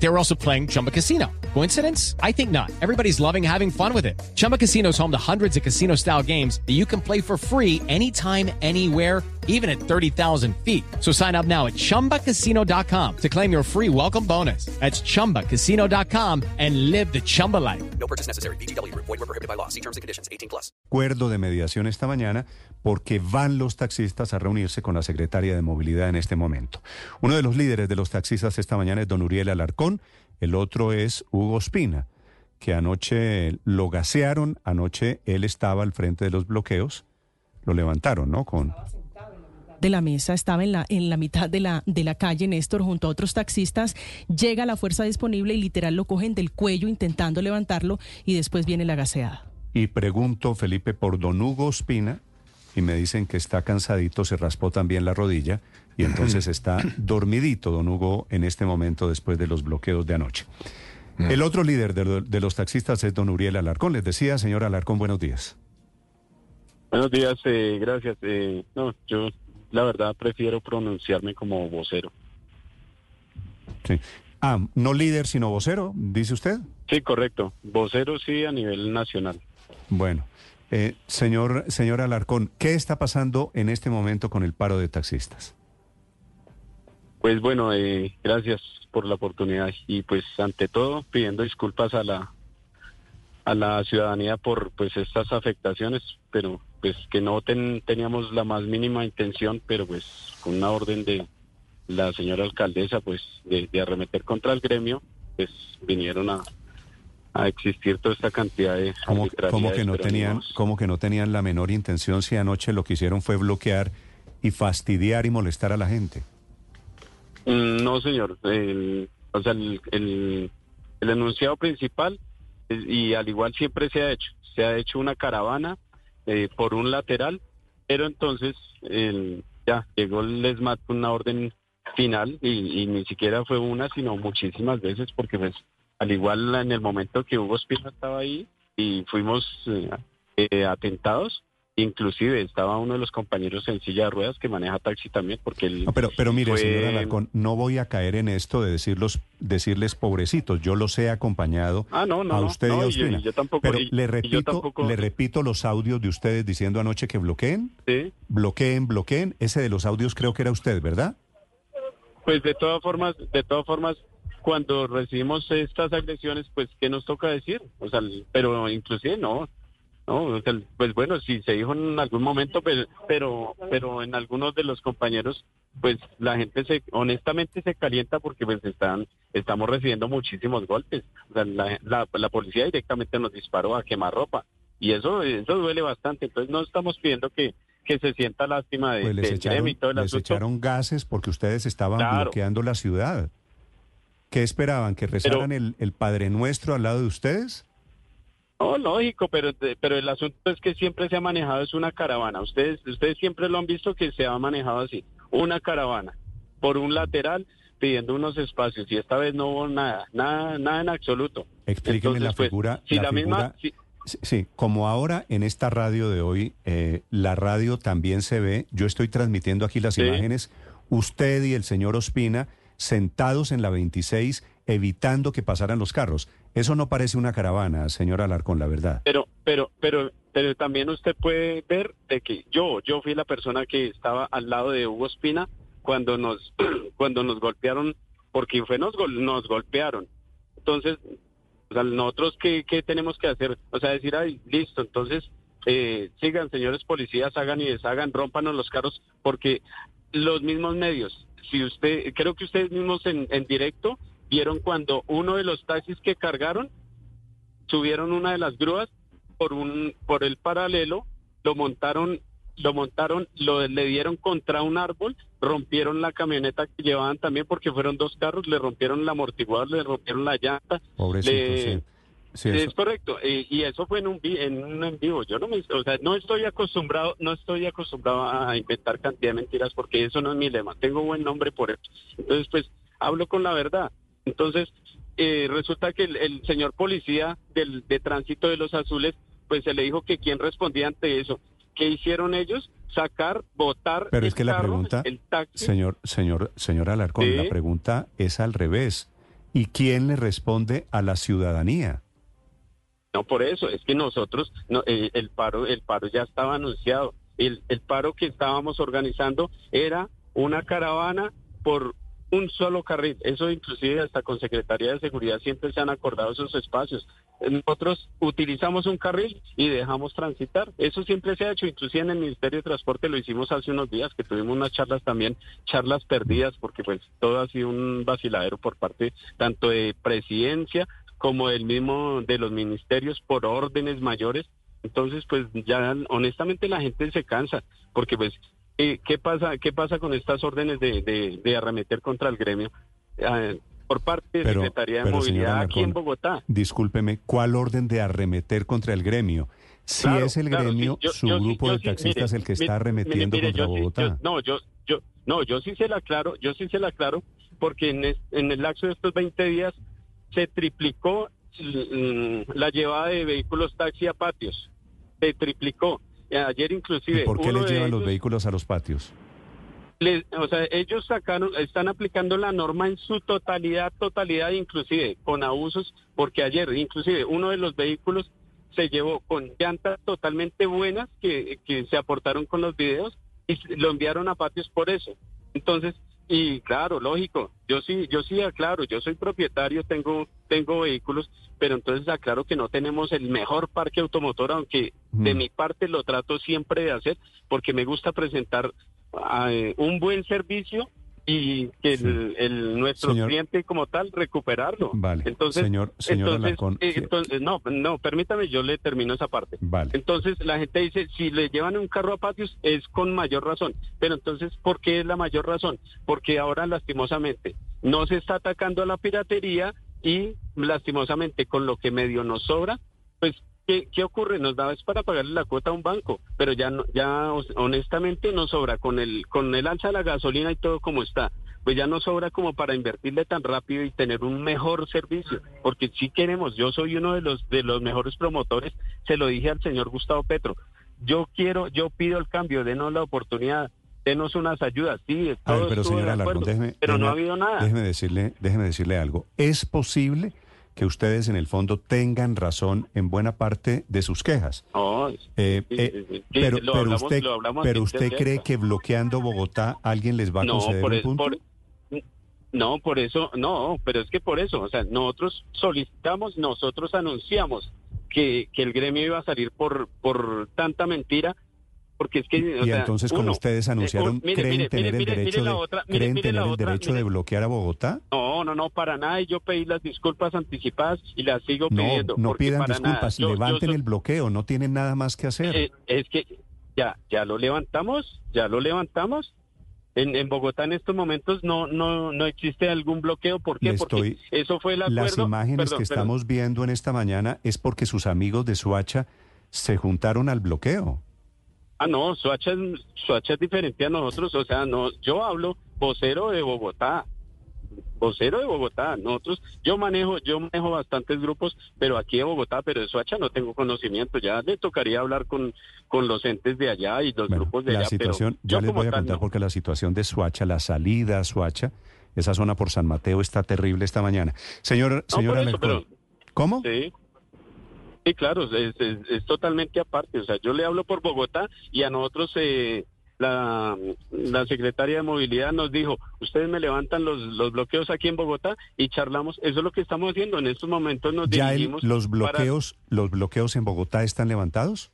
They were also playing Chumba Casino. Coincidence? I think not. Everybody's loving having fun with it. Chumba Casino is home to hundreds of casino style games that you can play for free anytime, anywhere, even at 30,000 feet. So sign up now at chumbacasino.com to claim your free welcome bonus. That's chumbacasino.com and live the Chumba life. No purchase necessary. BGW. Void were prohibited by law. See terms and conditions. 18 plus. acuerdo de mediación esta mañana porque van los taxistas a reunirse con la secretaria de movilidad en este momento. Uno de los líderes de los taxistas esta mañana es don Uriel Alarcón, el otro es Hugo Espina, que anoche lo gasearon, anoche él estaba al frente de los bloqueos, lo levantaron, ¿no? Con de la mesa, estaba en la, en la mitad de la, de la calle, Néstor, junto a otros taxistas, llega la fuerza disponible y literal lo cogen del cuello intentando levantarlo y después viene la gaseada. y pregunto, Felipe, por don Hugo Espina y me dicen que está cansadito, se raspó también la rodilla y entonces está dormidito don Hugo en este momento después de los bloqueos de anoche. El otro líder de los taxistas es don Uriel Alarcón. Les decía, señor Alarcón, buenos días. Buenos días, eh, gracias. Eh, no, yo la verdad prefiero pronunciarme como vocero. Sí. Ah, no líder, sino vocero, dice usted. Sí, correcto. Vocero sí a nivel nacional. Bueno, eh, señor, señor Alarcón, ¿qué está pasando en este momento con el paro de taxistas? Pues bueno, eh, gracias por la oportunidad y pues ante todo pidiendo disculpas a la a la ciudadanía por pues estas afectaciones, pero pues que no ten- teníamos la más mínima intención, pero pues con una orden de la señora alcaldesa pues de, de arremeter contra el gremio, pues vinieron a, a existir toda esta cantidad de ¿Cómo, cómo que no tenían, cómo que no tenían la menor intención si anoche lo que hicieron fue bloquear y fastidiar y molestar a la gente? Mm, No, señor. El, o sea, el, el, enunciado principal, y al igual siempre se ha hecho, se ha hecho una caravana eh, por un lateral, pero entonces ya llegó el ESMAD una orden final y, ni siquiera fue una, sino muchísimas veces, porque pues al igual en el momento que Hugo Espina estaba ahí y fuimos eh, eh, atentados, inclusive estaba uno de los compañeros en silla de ruedas que maneja taxi también, porque él No, pero, pero mire, fue- señor Alarcón, no voy a caer en esto de decirlos, decirles pobrecitos. Yo los he acompañado Ah, no, no, a usted no, y a yo- Ospina. y yo tampoco- pero y- le repito, tampoco- le repito los audios de ustedes diciendo anoche que bloqueen, Sí, bloqueen, bloqueen. Ese de los audios creo que era usted, ¿verdad? pues de todas formas, de todas formas, cuando recibimos estas agresiones, pues qué nos toca decir, o sea, pero inclusive no, no, pues bueno, si se dijo en algún momento, pero, pero, pero en algunos de los compañeros, pues la gente se, honestamente se calienta porque pues están, estamos recibiendo muchísimos golpes, o sea, la, la, la policía directamente nos disparó a quemar ropa y eso, eso duele bastante, entonces no estamos pidiendo que que se sienta lástima de, Pues les echaron, y todo el les asunto. echaron gases porque ustedes estaban Claro. bloqueando la ciudad. ¿Qué esperaban? ¿Que rezaran el, el Padre Nuestro al lado de ustedes? No, lógico, pero pero el asunto es que siempre se ha manejado es una caravana. Ustedes ustedes siempre lo han visto que se ha manejado así, una caravana por un lateral pidiendo unos espacios y esta vez no hubo nada, nada, nada en absoluto. Explíqueme la Entonces, pues, figura. si la la, misma, figura- si- Sí, Sí, como ahora en esta radio de hoy, eh, la radio también se ve, yo estoy transmitiendo aquí las Sí. imágenes, usted y el señor Ospina sentados en la 26 evitando que pasaran los carros. Eso no parece una caravana, señor Alarcón, la verdad. pero pero pero pero también usted puede ver de que yo yo fui la persona que estaba al lado de Hugo Espina cuando nos cuando nos golpearon porque fue nos nos golpearon. Entonces O sea, nosotros, ¿qué, qué tenemos que hacer? O sea, decir, ay, listo, entonces, eh, sigan, señores policías, hagan y deshagan, rómpanos los carros, porque los mismos medios, si usted, creo que ustedes mismos en, en directo vieron cuando uno de los taxis que cargaron subieron una de las grúas por un por el paralelo, lo montaron lo montaron, lo le dieron contra un árbol, rompieron la camioneta que llevaban también porque fueron dos carros, le rompieron el amortiguador, le rompieron la llanta. Pobrecito, le- sí. Sí, es correcto, y, y eso fue en un, en un en vivo. Yo no me, o sea, no estoy acostumbrado, no estoy acostumbrado a inventar cantidad de mentiras porque eso no es mi lema. Tengo buen nombre por eso. Entonces, pues, hablo con la verdad. Entonces, eh, resulta que el, el señor policía del, de tránsito de los azules pues se le dijo que quién respondía ante eso. ¿Qué hicieron ellos? Sacar, votar Pero el es que la pregunta, el taxi. señor, señor, señor Alarcón, Sí. la pregunta es al revés. ¿Y quién le responde a la ciudadanía? No, por eso, es que nosotros, no, eh, el paro el paro ya estaba anunciado. El, el paro que estábamos organizando era una caravana por un solo carril. Eso inclusive hasta con Secretaría de Seguridad siempre se han acordado esos espacios. Nosotros utilizamos un carril y dejamos transitar. Eso siempre se ha hecho, inclusive en el Ministerio de Transporte lo hicimos hace unos días, que tuvimos unas charlas también, charlas perdidas, porque pues todo ha sido un vaciladero por parte tanto de presidencia como del mismo de los ministerios por órdenes mayores. Entonces, pues ya honestamente la gente se cansa, porque pues, eh, ¿qué pasa qué pasa con estas órdenes de, de, de arremeter contra el gremio? Eh, por parte de Pero- Secretaría de pero, Movilidad aquí en Bogotá. Discúlpeme, ¿cuál orden de arremeter contra el gremio? Si Claro, es el claro, gremio, sí, yo- su yo grupo yo de sí, taxistas mire, el que mire, está arremetiendo mire, contra sí- Bogotá. no, yo, yo, no, yo sí se la aclaro, yo sí se la aclaro, porque en, es- en el lapso de estos 20 días se triplicó mm, la llevada de vehículos taxi a patios, se triplicó. Ayer inclusive ¿Y por qué uno les llevan los vehículos a los patios? les- o sea, ellos sacaron, están aplicando la norma en su totalidad, totalidad, inclusive con abusos, porque ayer, inclusive, uno de los vehículos se llevó con llantas totalmente buenas que, que se aportaron con los videos y lo enviaron a patios por eso. Entonces, y claro, lógico, yo sí, yo sí aclaro, yo soy propietario, tengo, tengo vehículos, pero entonces aclaro que no tenemos el mejor parque automotor, aunque de mi parte lo trato siempre de hacer, porque me gusta presentar eh, un buen servicio y que Sí. el, el- nuestro Señor- cliente como tal recuperarlo. Vale, Entonces, señor, señor entonces, Alarcón, eh, entonces, no, no, permítame, yo le termino esa parte. Vale. Entonces la gente dice, si le llevan un carro a patios es con mayor razón. Pero entonces, ¿por qué es la mayor razón? Porque ahora lastimosamente no se está atacando a la piratería y lastimosamente con lo que medio nos sobra, pues ¿qué, qué ocurre? Nos da es para pagarle la cuota a un banco, pero ya no, ya honestamente nos sobra con el con el alza de la gasolina y todo como está. Pues ya no sobra como para invertirle tan rápido y tener un mejor servicio, porque si queremos, yo soy uno de los de los mejores promotores, se lo dije al señor Gustavo Petro. Yo quiero, yo pido el cambio, denos la oportunidad, denos unas ayudas, sí, A todo ver, pero Alarcón, déjeme, pero no ha habido nada. Déjeme decirle, déjeme decirle algo. Es posible que ustedes en el fondo tengan razón en buena parte de sus quejas. No, Eh, sí, eh, sí, sí, pero, lo pero hablamos- usted, lo pero usted cree que bloqueando Bogotá alguien les va a no, conceder por, un e- punto. por- no, por eso, no, pero es que por eso, o sea, nosotros solicitamos, nosotros anunciamos que, que el gremio iba a salir por, por tanta mentira, porque es que... o y sea, entonces, como uno, ustedes anunciaron, un- mire, ¿creen mire, tener mire, el derecho de, otra, ¿creen tener el otra, derecho de bloquear a Bogotá? No, no, no, para nada. Y yo pedí las disculpas anticipadas y las sigo No, pidiendo. no porque pidan disculpas. Yo- levanten el bloqueo, no tienen nada más que hacer. Eh, es que ya, ya lo levantamos, ya lo levantamos. En, en Bogotá en estos momentos no, no, no existe algún bloqueo. ¿Por qué? Le Porque estoy- eso fue el acuerdo. Las imágenes Perdón, que perdón. estamos viendo en esta mañana es porque sus amigos de Suacha se juntaron al bloqueo. Ah, no, Soacha es, Soacha es diferente a nosotros. O sea, no, yo hablo vocero de Bogotá. Vocero de Bogotá. Nosotros, yo manejo, yo manejo bastantes grupos, pero aquí de Bogotá, pero de Soacha no tengo conocimiento. Ya le tocaría hablar con, con los entes de allá y los Bueno, grupos de la allá. pero situación, yo ya les voy a tal, contar no. porque la situación de Suacha, la salida a Suacha, esa zona por San Mateo está terrible esta mañana. Señor, No, señor por eso, Alarcón, pero- ¿cómo? Sí. Sí, claro, es, es- es totalmente aparte. O sea, yo le hablo por Bogotá y a nosotros eh, la, la secretaria de Movilidad nos dijo, ustedes me levantan los, los bloqueos aquí en Bogotá y charlamos. Eso es lo que estamos haciendo. En estos momentos nos ¿Ya el- los para- bloqueos, los bloqueos en Bogotá están levantados?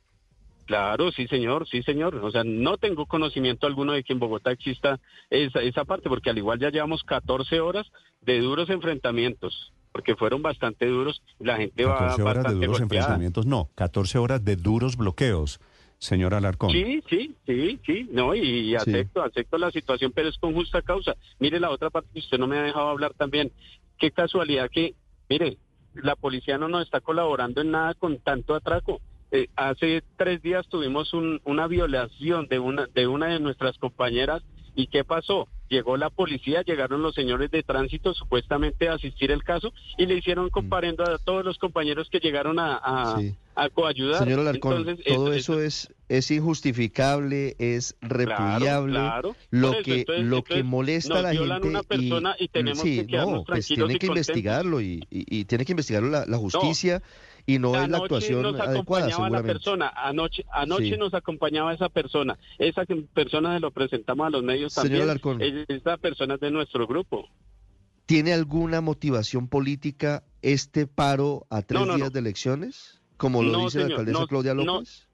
Claro, sí, señor, sí, señor. O sea, no tengo conocimiento alguno de que en Bogotá exista esa, esa parte, porque al igual ya llevamos 14 horas de duros enfrentamientos, porque fueron bastante duros. La gente va 14 horas de duros golpeada. enfrentamientos, no, 14 horas de duros bloqueos, señor Alarcón. Sí, sí, sí, sí, no, y, y acepto, acepto la situación, pero es con justa causa. Mire la otra parte que usted no me ha dejado hablar también. Qué casualidad que, mire, la policía no nos está colaborando en nada con tanto atraco. Eh, hace tres días tuvimos un- una violación de una, de una de nuestras compañeras y ¿qué pasó? Llegó la policía, llegaron los señores de tránsito supuestamente a asistir el caso y le hicieron comparendo a todos los compañeros que llegaron a, a, Sí. a coayudar. Señor Alarcón, Entonces, todo eso- es, es injustificable, es repudiable. claro. Lo eso, que entonces- lo que molesta a la gente una persona y, tenemos sí, que quedarnos no, pues tiene que investigarlo y, y- y tiene que investigarlo la, la justicia y no es la Anoche actuación nos adecuada acompañaba la seguramente. persona, anoche, anoche Sí. nos acompañaba esa persona, esa persona se lo presentamos a los medios Señor también, esa persona es de nuestro grupo. ¿Tiene alguna motivación política este paro a tres No, no, días no. de elecciones? Como lo dice la señor, alcaldesa no, Claudia. López.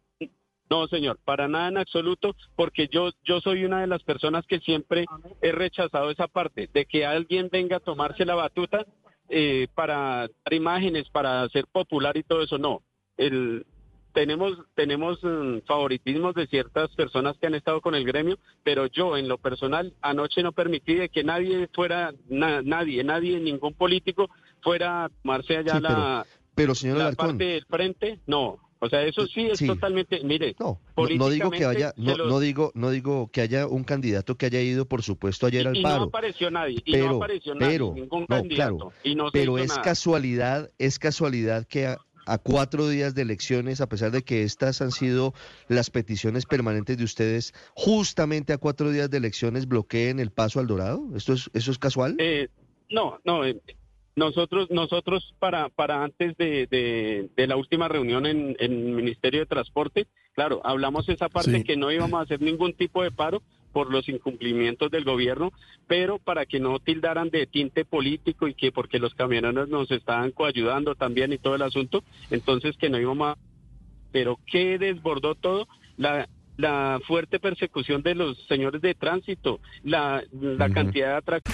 No, señor, para nada en absoluto, porque yo, yo soy una de las personas que siempre he rechazado esa parte, de que alguien venga a tomarse la batuta eh, para dar imágenes, para ser popular y todo eso. No, el, tenemos, tenemos mm, favoritismos de ciertas personas que han estado con el gremio, pero yo en lo personal anoche no permití de que nadie fuera, na- nadie, nadie, ningún político fuera a tomarse allá Sí, la, Pero señor la Alarcón, parte del frente. No, o sea, eso sí es Sí. totalmente, mire, No, digo que políticamente no, los- no digo, no digo que haya un candidato que haya ido, por supuesto, ayer al y no paro. apareció nadie, y pero, no apareció nadie, pero, ningún no, candidato, claro, y no se pero hizo es nada. casualidad, es casualidad que a, a cuatro días de elecciones, a pesar de que estas han sido las peticiones permanentes de ustedes, justamente a cuatro días de elecciones bloqueen el paso al Dorado. ¿Esto es, eso es casual? Eh, no, no, eh, nosotros, nosotros para, para antes de, de, de la última reunión en, en el Ministerio de Transporte, claro, hablamos esa parte Sí. que no íbamos a hacer ningún tipo de paro por los incumplimientos del gobierno, pero para que no tildaran de tinte político y que porque los camioneros nos estaban coayudando también y todo el asunto, entonces que no íbamos a... Pero ¿qué desbordó todo? La, la fuerte persecución de los señores de tránsito, la, la cantidad de atracos.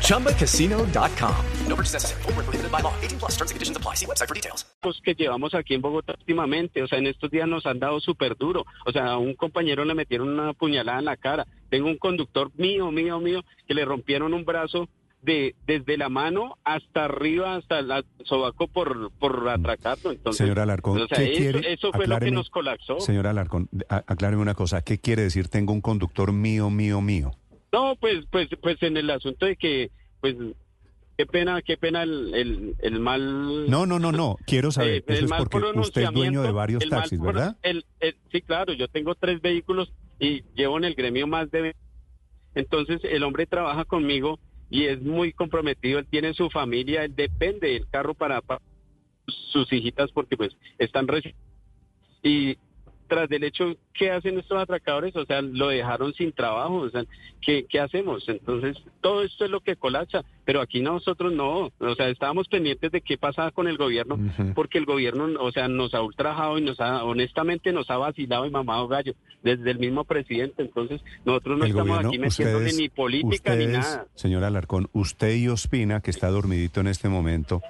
ChumbaCasino.com. No purchase necessary. Where prohibited by law. 18 plus terms and conditions apply. See website for details. que llevamos aquí en Bogotá últimamente, o sea, en estos días nos han dado súper duro, o sea, a un compañero le metieron una puñalada en la cara, tengo un conductor mío, mío, mío, que le rompieron un brazo de desde la mano hasta arriba, hasta el sobaco por, por atracarlo, entonces, Señor Alarcón, o sea, ¿qué eso, quiere? eso fue lo que Acláreme- nos colapsó. Señor Alarcón, acláreme una cosa. ¿Qué quiere decir tengo un conductor mío, mío, mío? No, pues, pues, pues en el asunto de que, pues, qué pena, qué pena el, el, el mal... No, no, no, no. Quiero saber. Eh, Eso el es porque usted es dueño de varios taxis, ¿verdad? el- sí, claro, yo tengo tres vehículos y llevo en el gremio más de 20. Entonces, el hombre trabaja conmigo y es muy comprometido, él tiene su familia, él depende del carro para, para sus hijitas porque pues están recién... Y tras del hecho, ¿qué hacen estos atracadores? O sea, lo dejaron sin trabajo, o sea, ¿qué, qué hacemos? Entonces, todo esto es lo que colapsa, pero aquí nosotros no, o sea, estábamos pendientes de qué pasaba con el gobierno, porque el gobierno, o sea, nos ha ultrajado y nos ha, honestamente, nos ha vacilado y mamado gallo, desde el mismo presidente, entonces nosotros no El estamos gobierno, aquí metiéndole ustedes- ni política ni nada. Señor Alarcón, usted y Ospina, que está dormidito en este momento,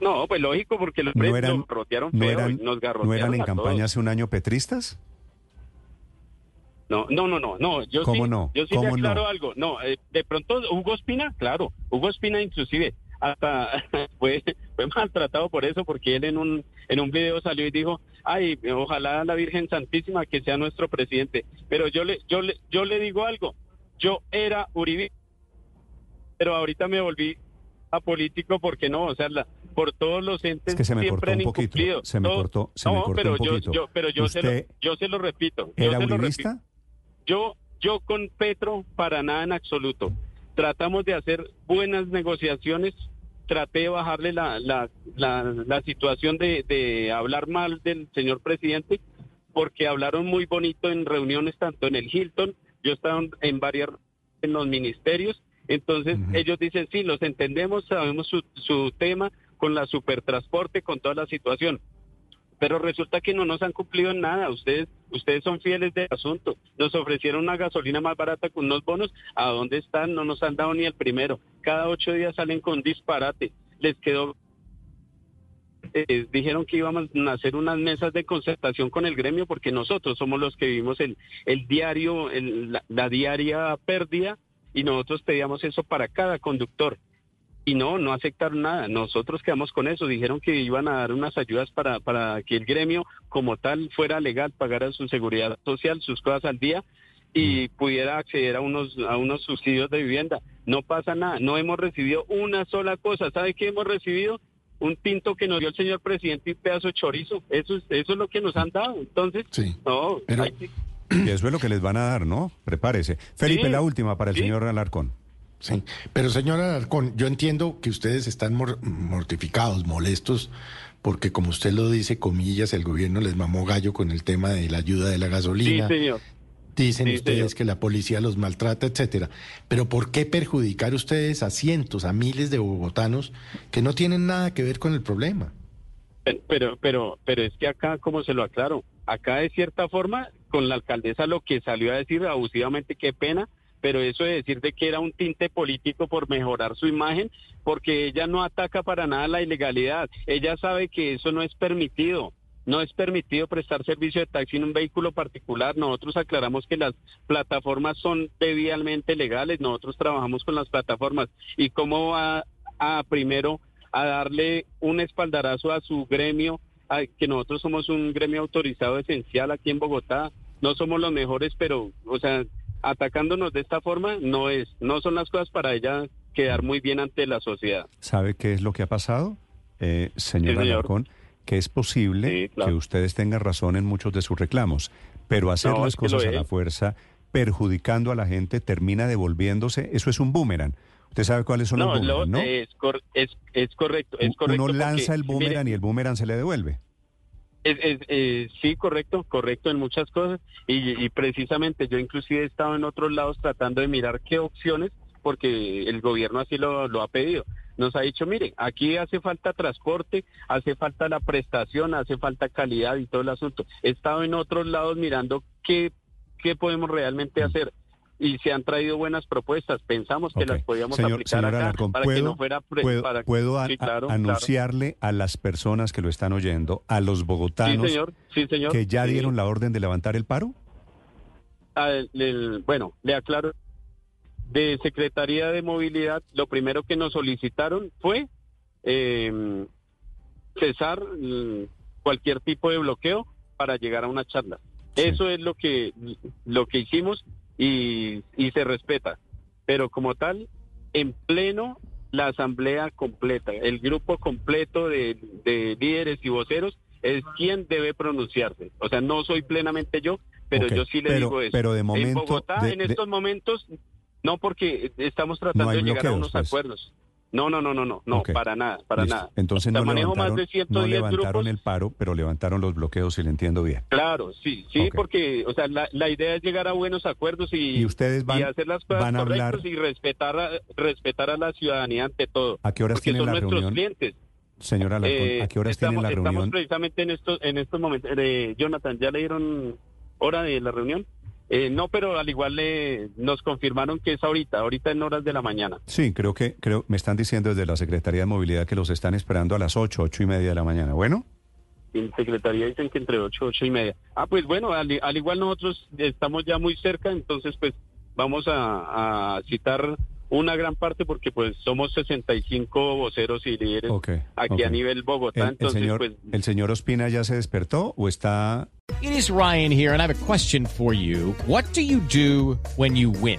No, pues lógico, porque los ¿no eran, nos garrotearon no feo eran, y nos no garrotearon eran en campaña hace un año petristas? No, no, no, no, no. Yo ¿Cómo sí, no? Yo sí ¿Cómo aclaro no? algo. No, eh, de pronto Hugo Espina, claro, Hugo Espina inclusive hasta fue, fue maltratado por eso, porque él en un en un video salió y dijo, ay, ojalá la Virgen Santísima que sea nuestro presidente. Pero yo le yo le yo le digo algo. Yo era Uribe, pero ahorita me volví a político porque no, o sea, la- por todos los entes Es que se me siempre cortó han un poquito, incumplido. se me cortó- se me no, cortó pero un yo, poquito. yo, pero yo se ¿Usted lo, yo se lo repito. yo ¿Era se lo repito. uribista? Yo, yo con Petro para nada en absoluto. Tratamos de hacer buenas negociaciones, traté de bajarle la, la, la, la situación de, de hablar mal del señor presidente, porque hablaron muy bonito en reuniones tanto en el Hilton, yo estaba en varias en los ministerios, entonces ellos dicen, sí, los entendemos, sabemos su, su tema con la supertransporte, con toda la situación pero resulta que no nos han cumplido en nada. Ustedes, ustedes son fieles del asunto. Nos ofrecieron una gasolina más barata con unos bonos. ¿A dónde están? No nos han dado ni el primero. Cada ocho días salen con disparate. Les quedó eh, dijeron que íbamos a hacer unas mesas de concertación con el gremio porque nosotros somos los que vivimos el, el diario, el- la, la diaria pérdida y nosotros pedíamos eso para cada conductor. Y no, no aceptaron nada. Nosotros quedamos con eso. Dijeron que iban a dar unas ayudas para, para que el gremio como tal fuera legal, pagara su seguridad social, sus cosas al día y pudiera acceder a unos, a unos subsidios de vivienda. No pasa nada. No hemos recibido una sola cosa. ¿Sabe qué hemos recibido? Un tinto que nos dio el señor presidente y un pedazo de chorizo. Eso es, eso es lo que nos han dado. Entonces, Sí. no, Pero- hay que- Y eso es lo que les van a dar, ¿no? Prepárese. Felipe, Sí, la última para el sí. señor Alarcón. Sí, pero señora Alarcón, yo entiendo que ustedes están mor- mortificados, molestos, porque como usted lo dice, comillas, el gobierno les mamó gallo con el tema de la ayuda de la sí, gasolina. señor. Dicen Sí, ustedes señor. que la policía los maltrata, etcétera. Pero ¿por qué perjudicar ustedes a cientos, a miles de bogotanos que no tienen nada que ver con el problema? Pero, pero, pero, pero es que acá, como se lo aclaro, acá de cierta forma, con la alcaldesa lo que salió a decir abusivamente, qué pena, pero eso de decir de que era un tinte político por mejorar su imagen, porque ella no ataca para nada la ilegalidad. Ella sabe que eso no es permitido. No es permitido prestar servicio de taxi en un vehículo particular. Nosotros aclaramos que las plataformas son debidamente legales. Nosotros trabajamos con las plataformas. ¿Y cómo va a primero a darle un espaldarazo a su gremio, que nosotros somos un gremio autorizado esencial aquí en Bogotá? No somos los mejores, pero, o sea, atacándonos de esta forma no es, no son las cosas para ella quedar muy bien ante la sociedad. ¿Sabe qué es lo que ha pasado, eh, señor Sí. Alarcón? Que es posible Sí, claro. que ustedes tengan razón en muchos de sus reclamos, pero hacer No, las cosas a la fuerza, perjudicando a la gente, termina devolviéndose. Eso es un boomerang. ¿Usted sabe cuáles son No, los lo- boomerang, no? es, cor- es, es correcto, es correcto. Uno porque, lanza el mire, boomerang y el boomerang se le devuelve. Es, es- eh, sí, correcto, correcto en muchas cosas y, y precisamente yo inclusive he estado en otros lados tratando de mirar qué opciones porque el gobierno así lo, lo ha pedido. Nos ha dicho, mire, aquí hace falta transporte, hace falta la prestación, hace falta calidad y todo el asunto. He estado en otros lados mirando qué, qué podemos realmente hacer y se han traído buenas propuestas. Pensamos que las podíamos Señor- aplicar acá Alarcón, para que ¿puedo- no fuera... pre- puedo, para- puedo a- claro. anunciarle a las personas que lo están oyendo, a los Sí, bogotanos, señor, sí, señor. que ya dieron la orden de levantar el paro? Ah, el- bueno, le aclaro, de Secretaría de Movilidad, lo primero que nos solicitaron fue eh, cesar mm, cualquier tipo de bloqueo para llegar a una charla. Eso es lo que, lo que hicimos y, y se respeta. Pero como tal, en pleno, la asamblea completa, el grupo completo de, de líderes y voceros es quien debe pronunciarse. O sea, no soy plenamente yo, pero yo sí le pero- digo eso. pero de momento, en Bogotá, de- en de- estos momentos, no porque estamos tratando No de llegar a unos pues. acuerdos. No, no, no, no, no, no, Ok. para nada, para Listo. nada. Entonces no levantaron, más de 110 no levantaron grupos. el paro, pero levantaron los bloqueos, si le entiendo bien. Claro, sí, sí, Ok. porque, o sea, la, la idea es llegar a buenos acuerdos y, Y ustedes van- y hacer las cosas van a hablar- correctas y respetar a, respetar a la ciudadanía ante todo. ¿A qué horas tienen son la nuestros reunión? clientes. Señora Alarcón, Eh, ¿a qué horas estamos, tienen la Estamos reunión? precisamente en estos, en estos momentos. Eh, Jonathan, ¿ya le dieron hora de la reunión? Eh, no, pero al igual le, nos confirmaron que es ahorita, ahorita en horas de la mañana. Sí, creo que creo me están diciendo desde la Secretaría de Movilidad que los están esperando a las ocho, ocho y media de la mañana. Bueno, En Secretaría dicen que entre ocho, ocho y media. Ah, pues bueno, al, al igual nosotros estamos ya muy cerca, entonces pues vamos a, a citar una gran parte porque pues somos 65 voceros y líderes ok. aquí ok. a nivel Bogotá, El, el entonces señor, pues ¿El señor Ospina ya se despertó o está It is Ryan here, and I have a question for you. What do you do when you win?